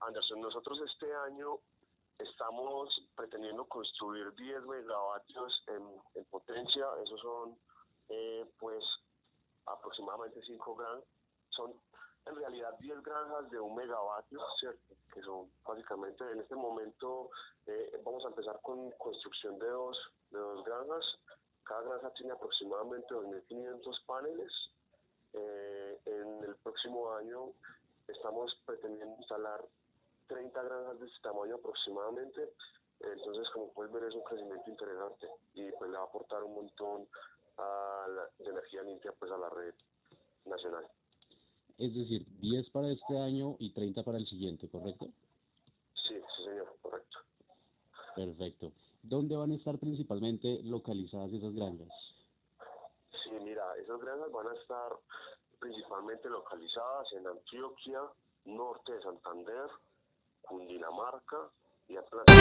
Anderson, nosotros este año estamos pretendiendo construir 10 megavatios en, potencia, esos son eh, pues aproximadamente 5 granjas, son en realidad 10 granjas de un megavatio, ¿cierto? que son básicamente en este momento eh, vamos a empezar con construcción de dos, de dos granjas, cada granja tiene aproximadamente 2.500 paneles, eh, en el próximo año estamos pretendiendo instalar 30 granjas de este tamaño aproximadamente. Entonces, como puedes ver, es un crecimiento interesante y pues le va a aportar un montón a la, de energía limpia pues a la red nacional. Es decir, 10 para este año y 30 para el siguiente, ¿correcto? Sí, sí señor, correcto. Perfecto. ¿Dónde van a estar principalmente localizadas esas granjas? Esas granjas van a estar principalmente localizadas en Antioquia, norte de Santander, Cundinamarca y Atlántico.